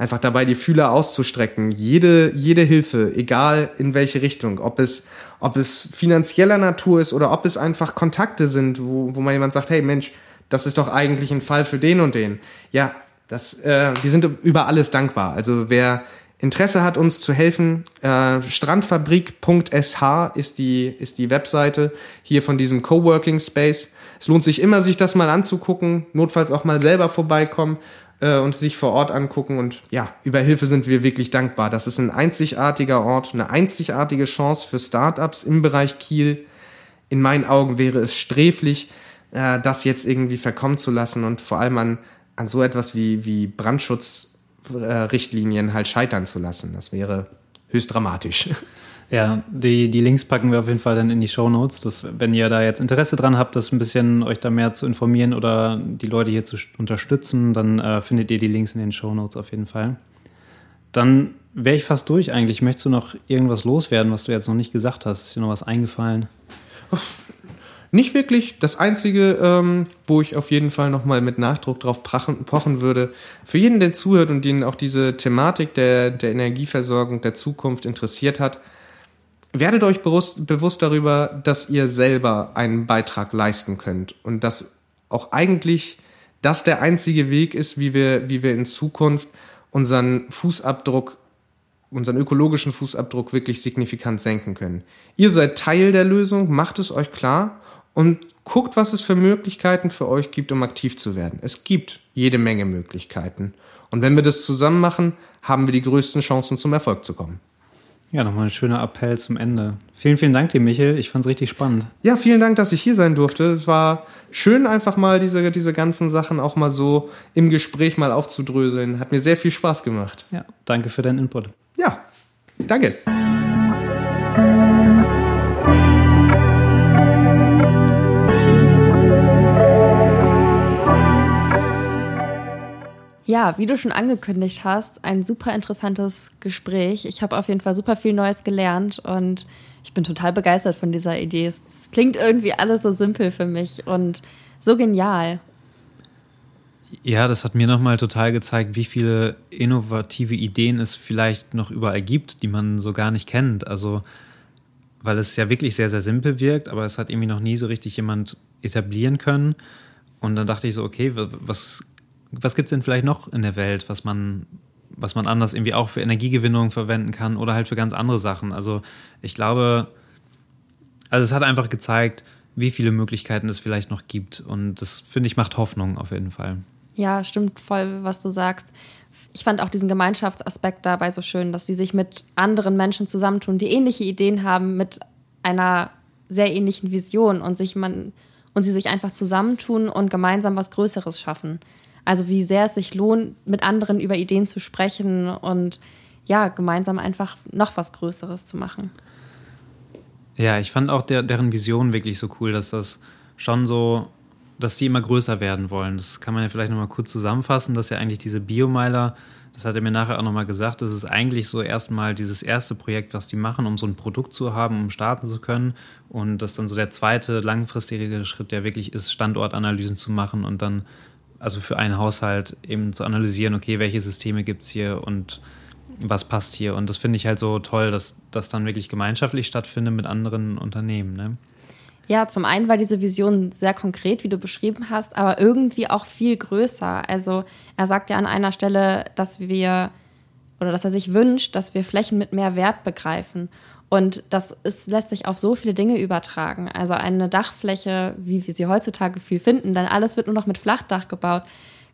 einfach dabei, die Fühler auszustrecken. Jede, jede Hilfe, egal in welche Richtung, ob es, ob es finanzieller Natur ist oder ob es einfach Kontakte sind, wo, wo man jemand sagt, hey Mensch, das ist doch eigentlich ein Fall für den und den. Ja, das, äh, wir sind über alles dankbar. Also wer Interesse hat, uns zu helfen, äh, strandfabrik.sh ist die, ist die Webseite hier von diesem Coworking Space. Es lohnt sich immer, sich das mal anzugucken, notfalls auch mal selber vorbeikommen äh, und sich vor Ort angucken. Und ja, über Hilfe sind wir wirklich dankbar. Das ist ein einzigartiger Ort, eine einzigartige Chance für Startups im Bereich Kiel. In meinen Augen wäre es sträflich, äh, das jetzt irgendwie verkommen zu lassen und vor allem an, an so etwas wie, wie Brandschutzrichtlinien halt scheitern zu lassen. Das wäre höchst dramatisch. Ja, die, die Links packen wir auf jeden Fall dann in die Show Notes. wenn ihr da jetzt Interesse dran habt, das ein bisschen euch da mehr zu informieren oder die Leute hier zu unterstützen, dann äh, findet ihr die Links in den Show Notes auf jeden Fall. Dann wäre ich fast durch eigentlich. Möchtest du noch irgendwas loswerden, was du jetzt noch nicht gesagt hast? Ist dir noch was eingefallen? Nicht wirklich. Das Einzige, ähm, wo ich auf jeden Fall nochmal mit Nachdruck drauf pochen, würde, für jeden, der zuhört und den auch diese Thematik der, der Energieversorgung der Zukunft interessiert hat, werdet euch bewusst, bewusst darüber, dass ihr selber einen Beitrag leisten könnt und dass auch eigentlich das der einzige Weg ist, wie wir, wie wir in Zukunft unseren Fußabdruck, unseren ökologischen Fußabdruck wirklich signifikant senken können. Ihr seid Teil der Lösung, macht es euch klar und guckt, was es für Möglichkeiten für euch gibt, um aktiv zu werden. Es gibt jede Menge Möglichkeiten. Und wenn wir das zusammen machen, haben wir die größten Chancen zum Erfolg zu kommen. Ja, nochmal ein schöner Appell zum Ende. Vielen, vielen Dank dir, Michael. Ich fand es richtig spannend. Ja, vielen Dank, dass ich hier sein durfte. Es war schön, einfach mal diese, diese ganzen Sachen auch mal so im Gespräch mal aufzudröseln. Hat mir sehr viel Spaß gemacht. Ja, danke für deinen Input. Ja, danke. Ja, wie du schon angekündigt hast, ein super interessantes Gespräch. Ich habe auf jeden Fall super viel Neues gelernt und ich bin total begeistert von dieser Idee. Es klingt irgendwie alles so simpel für mich und so genial. Ja, das hat mir nochmal total gezeigt, wie viele innovative Ideen es vielleicht noch überall gibt, die man so gar nicht kennt. Also, weil es ja wirklich sehr, sehr simpel wirkt, aber es hat irgendwie noch nie so richtig jemand etablieren können. Und dann dachte ich so, okay, was was gibt es denn vielleicht noch in der Welt, was man, was man anders irgendwie auch für Energiegewinnung verwenden kann oder halt für ganz andere Sachen? Also ich glaube, also es hat einfach gezeigt, wie viele Möglichkeiten es vielleicht noch gibt. Und das, finde ich, macht Hoffnung auf jeden Fall. Ja, stimmt voll, was du sagst. Ich fand auch diesen Gemeinschaftsaspekt dabei so schön, dass sie sich mit anderen Menschen zusammentun, die ähnliche Ideen haben, mit einer sehr ähnlichen Vision und sich man und sie sich einfach zusammentun und gemeinsam was Größeres schaffen. Also wie sehr es sich lohnt, mit anderen über Ideen zu sprechen und ja, gemeinsam einfach noch was Größeres zu machen. Ja, ich fand auch der, deren Vision wirklich so cool, dass das schon so, dass die immer größer werden wollen. Das kann man ja vielleicht nochmal kurz zusammenfassen, dass ja eigentlich diese Biomeiler, das hat er mir nachher auch nochmal gesagt, das ist eigentlich so erstmal dieses erste Projekt, was die machen, um so ein Produkt zu haben, um starten zu können. Und das dann so der zweite langfristige Schritt, der wirklich ist, Standortanalysen zu machen und dann also für einen Haushalt eben zu analysieren, okay, welche Systeme gibt es hier und was passt hier. Und das finde ich halt so toll, dass das dann wirklich gemeinschaftlich stattfindet mit anderen Unternehmen. Ne? Ja, zum einen war diese Vision sehr konkret, wie du beschrieben hast, aber irgendwie auch viel größer. Also er sagt ja an einer Stelle, dass wir oder dass er sich wünscht, dass wir Flächen mit mehr Wert begreifen. Und das ist, lässt sich auf so viele Dinge übertragen. Also eine Dachfläche, wie wir sie heutzutage viel finden, denn alles wird nur noch mit Flachdach gebaut,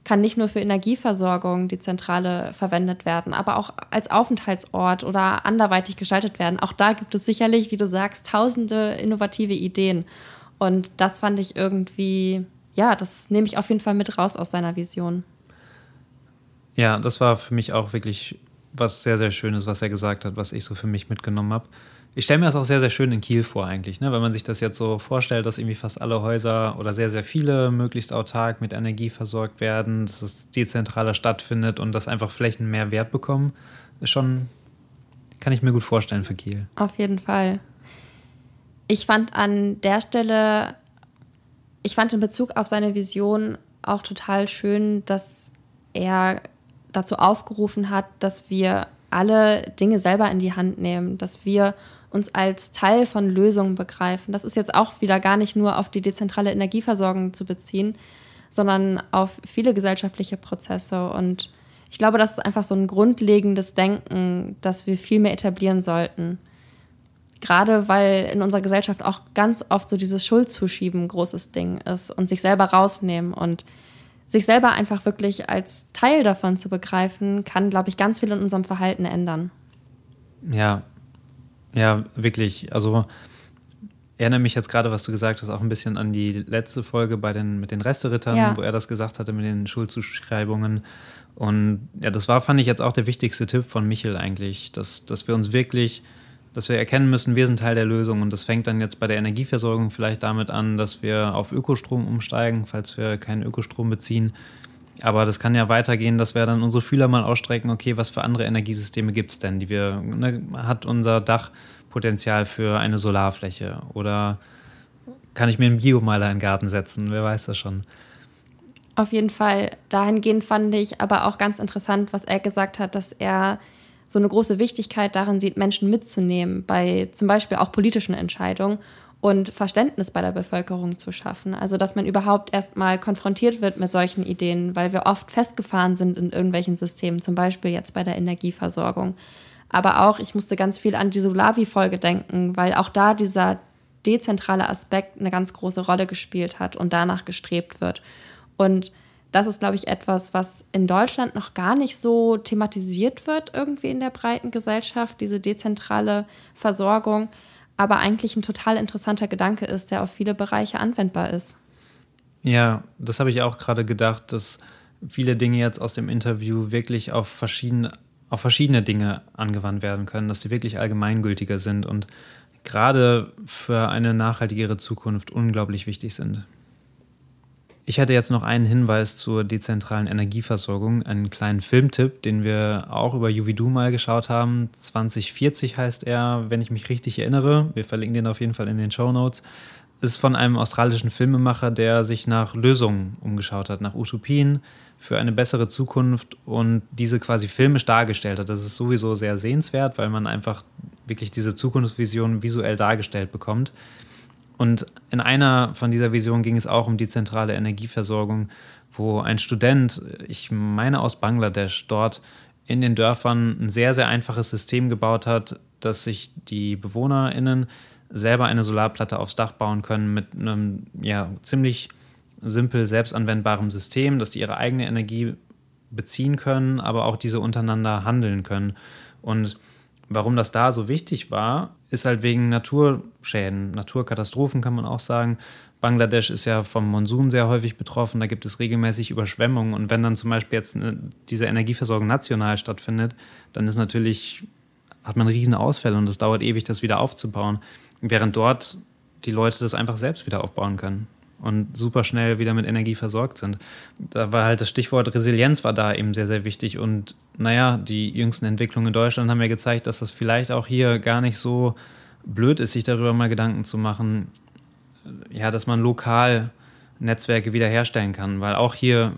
kann nicht nur für Energieversorgung die Zentrale verwendet werden, aber auch als Aufenthaltsort oder anderweitig gestaltet werden. Auch da gibt es sicherlich, wie du sagst, tausende innovative Ideen. Und das fand ich irgendwie, ja, das nehme ich auf jeden Fall mit raus aus seiner Vision. Ja, das war für mich auch wirklich was sehr, sehr Schönes, was er gesagt hat, was ich so für mich mitgenommen habe. Ich stelle mir das auch sehr, sehr schön in Kiel vor, eigentlich, ne? wenn man sich das jetzt so vorstellt, dass irgendwie fast alle Häuser oder sehr, sehr viele möglichst autark mit Energie versorgt werden, dass es dezentraler stattfindet und dass einfach Flächen mehr Wert bekommen, ist schon, kann ich mir gut vorstellen für Kiel. Auf jeden Fall. Ich fand an der Stelle, ich fand in Bezug auf seine Vision auch total schön, dass er dazu aufgerufen hat, dass wir alle Dinge selber in die Hand nehmen, dass wir uns als Teil von Lösungen begreifen. Das ist jetzt auch wieder gar nicht nur auf die dezentrale Energieversorgung zu beziehen, sondern auf viele gesellschaftliche Prozesse. Und ich glaube, das ist einfach so ein grundlegendes Denken, das wir viel mehr etablieren sollten. Gerade weil in unserer Gesellschaft auch ganz oft so dieses Schuldzuschieben ein großes Ding ist und sich selber rausnehmen und sich selber einfach wirklich als Teil davon zu begreifen, kann, glaube ich, ganz viel in unserem Verhalten ändern. Ja, ja, wirklich. Also erinnere mich jetzt gerade, was du gesagt hast, auch ein bisschen an die letzte Folge bei den, mit den Resterittern, ja. wo er das gesagt hatte mit den Schulzuschreibungen. Und ja, das war, fand ich jetzt auch der wichtigste Tipp von Michel eigentlich, dass, dass wir uns wirklich dass wir erkennen müssen, wir sind Teil der Lösung. Und das fängt dann jetzt bei der Energieversorgung vielleicht damit an, dass wir auf Ökostrom umsteigen, falls wir keinen Ökostrom beziehen. Aber das kann ja weitergehen, dass wir dann unsere Fühler mal ausstrecken, okay, was für andere Energiesysteme gibt es denn, die wir, ne, hat unser Dach Potenzial für eine Solarfläche? Oder kann ich mir einen Biomeiler in den Garten setzen? Wer weiß das schon. Auf jeden Fall. Dahingehend fand ich aber auch ganz interessant, was er gesagt hat, dass er so eine große Wichtigkeit darin sieht, Menschen mitzunehmen, bei zum Beispiel auch politischen Entscheidungen und Verständnis bei der Bevölkerung zu schaffen. Also, dass man überhaupt erstmal konfrontiert wird mit solchen Ideen, weil wir oft festgefahren sind in irgendwelchen Systemen, zum Beispiel jetzt bei der Energieversorgung. Aber auch, ich musste ganz viel an die Solavi-Folge denken, weil auch da dieser dezentrale Aspekt eine ganz große Rolle gespielt hat und danach gestrebt wird. Und das ist, glaube ich, etwas, was in Deutschland noch gar nicht so thematisiert wird, irgendwie in der breiten Gesellschaft, diese dezentrale Versorgung, aber eigentlich ein total interessanter Gedanke ist, der auf viele Bereiche anwendbar ist. Ja, das habe ich auch gerade gedacht, dass viele Dinge jetzt aus dem Interview wirklich auf verschiedene, auf verschiedene Dinge angewandt werden können, dass die wirklich allgemeingültiger sind und gerade für eine nachhaltigere Zukunft unglaublich wichtig sind. Ich hätte jetzt noch einen Hinweis zur dezentralen Energieversorgung, einen kleinen Filmtipp, den wir auch über Juvidu mal geschaut haben. 2040 heißt er, wenn ich mich richtig erinnere. Wir verlinken den auf jeden Fall in den Show Notes. Ist von einem australischen Filmemacher, der sich nach Lösungen umgeschaut hat, nach Utopien für eine bessere Zukunft und diese quasi filmisch dargestellt hat. Das ist sowieso sehr sehenswert, weil man einfach wirklich diese Zukunftsvision visuell dargestellt bekommt. Und in einer von dieser Visionen ging es auch um die zentrale Energieversorgung, wo ein Student, ich meine aus Bangladesch, dort in den Dörfern ein sehr, sehr einfaches System gebaut hat, dass sich die BewohnerInnen selber eine Solarplatte aufs Dach bauen können mit einem ja, ziemlich simpel selbstanwendbarem System, dass die ihre eigene Energie beziehen können, aber auch diese untereinander handeln können. Und Warum das da so wichtig war, ist halt wegen Naturschäden, Naturkatastrophen kann man auch sagen. Bangladesch ist ja vom Monsun sehr häufig betroffen, da gibt es regelmäßig Überschwemmungen. Und wenn dann zum Beispiel jetzt diese Energieversorgung national stattfindet, dann ist natürlich, hat man riesen Ausfälle und es dauert ewig, das wieder aufzubauen, während dort die Leute das einfach selbst wieder aufbauen können und super schnell wieder mit Energie versorgt sind. Da war halt das Stichwort Resilienz war da eben sehr, sehr wichtig. Und naja, die jüngsten Entwicklungen in Deutschland haben ja gezeigt, dass das vielleicht auch hier gar nicht so blöd ist, sich darüber mal Gedanken zu machen, ja, dass man lokal Netzwerke wiederherstellen kann. Weil auch hier,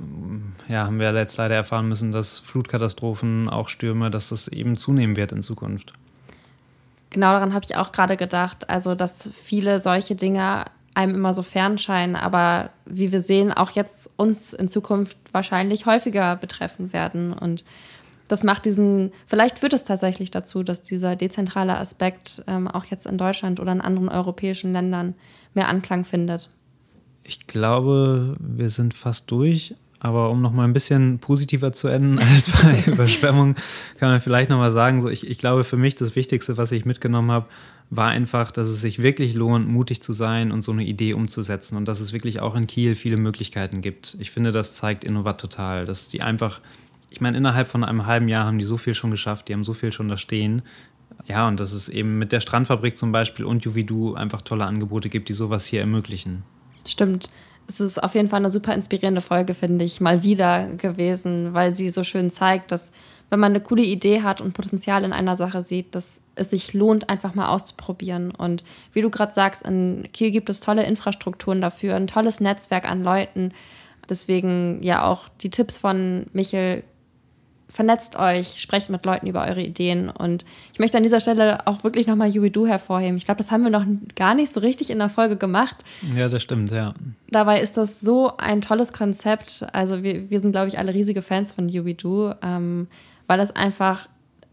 ja, haben wir jetzt leider erfahren müssen, dass Flutkatastrophen, auch Stürme, dass das eben zunehmen wird in Zukunft. Genau daran habe ich auch gerade gedacht. Also, dass viele solche Dinge einem immer so fern scheinen, aber wie wir sehen, auch jetzt uns in Zukunft wahrscheinlich häufiger betreffen werden. Und das macht diesen, vielleicht führt es tatsächlich dazu, dass dieser dezentrale Aspekt ähm, auch jetzt in Deutschland oder in anderen europäischen Ländern mehr Anklang findet. Ich glaube, wir sind fast durch. Aber um noch mal ein bisschen positiver zu enden als bei Überschwemmung, kann man vielleicht noch mal sagen, so ich, ich glaube für mich das Wichtigste, was ich mitgenommen habe, war einfach, dass es sich wirklich lohnt, mutig zu sein und so eine Idee umzusetzen und dass es wirklich auch in Kiel viele Möglichkeiten gibt. Ich finde, das zeigt Innovat total, dass die einfach, ich meine, innerhalb von einem halben Jahr haben die so viel schon geschafft, die haben so viel schon da stehen. Ja, und dass es eben mit der Strandfabrik zum Beispiel und Juvidu einfach tolle Angebote gibt, die sowas hier ermöglichen. Stimmt. Es ist auf jeden Fall eine super inspirierende Folge, finde ich, mal wieder gewesen, weil sie so schön zeigt, dass wenn man eine coole Idee hat und Potenzial in einer Sache sieht, dass es sich lohnt, einfach mal auszuprobieren. Und wie du gerade sagst, in Kiel gibt es tolle Infrastrukturen dafür, ein tolles Netzwerk an Leuten. Deswegen ja auch die Tipps von Michel. Vernetzt euch, sprecht mit Leuten über eure Ideen. Und ich möchte an dieser Stelle auch wirklich nochmal Yubidu hervorheben. Ich glaube, das haben wir noch gar nicht so richtig in der Folge gemacht. Ja, das stimmt, ja. Dabei ist das so ein tolles Konzept. Also wir, wir sind, glaube ich, alle riesige Fans von Yubidu, ähm, weil es einfach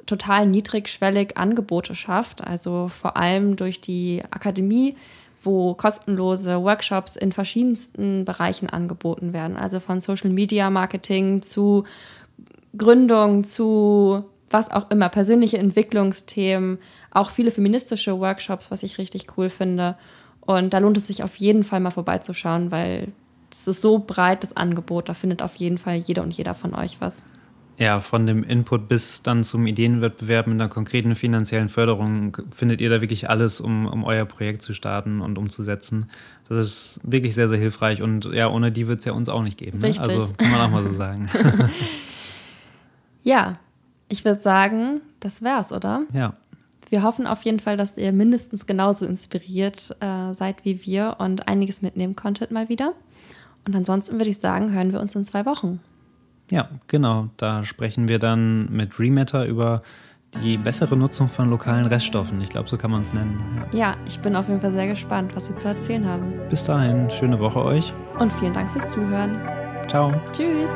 total niedrigschwellig Angebote schafft. Also vor allem durch die Akademie, wo kostenlose Workshops in verschiedensten Bereichen angeboten werden. Also von Social Media Marketing zu Gründung, zu was auch immer, persönliche Entwicklungsthemen, auch viele feministische Workshops, was ich richtig cool finde. Und da lohnt es sich auf jeden Fall mal vorbeizuschauen, weil es ist so breit, das Angebot. Da findet auf jeden Fall jeder und jeder von euch was ja, von dem Input bis dann zum Ideenwettbewerb mit einer konkreten finanziellen Förderung findet ihr da wirklich alles, um, um euer Projekt zu starten und umzusetzen. Das ist wirklich sehr, sehr hilfreich und ja, ohne die wird es ja uns auch nicht geben. Ne? Also kann man auch mal so sagen. ja, ich würde sagen, das wär's, oder? Ja. Wir hoffen auf jeden Fall, dass ihr mindestens genauso inspiriert äh, seid wie wir und einiges mitnehmen konntet mal wieder. Und ansonsten würde ich sagen, hören wir uns in zwei Wochen. Ja, genau. Da sprechen wir dann mit Rematter über die bessere Nutzung von lokalen Reststoffen. Ich glaube, so kann man es nennen. Ja. ja, ich bin auf jeden Fall sehr gespannt, was Sie zu erzählen haben. Bis dahin, schöne Woche euch. Und vielen Dank fürs Zuhören. Ciao. Tschüss.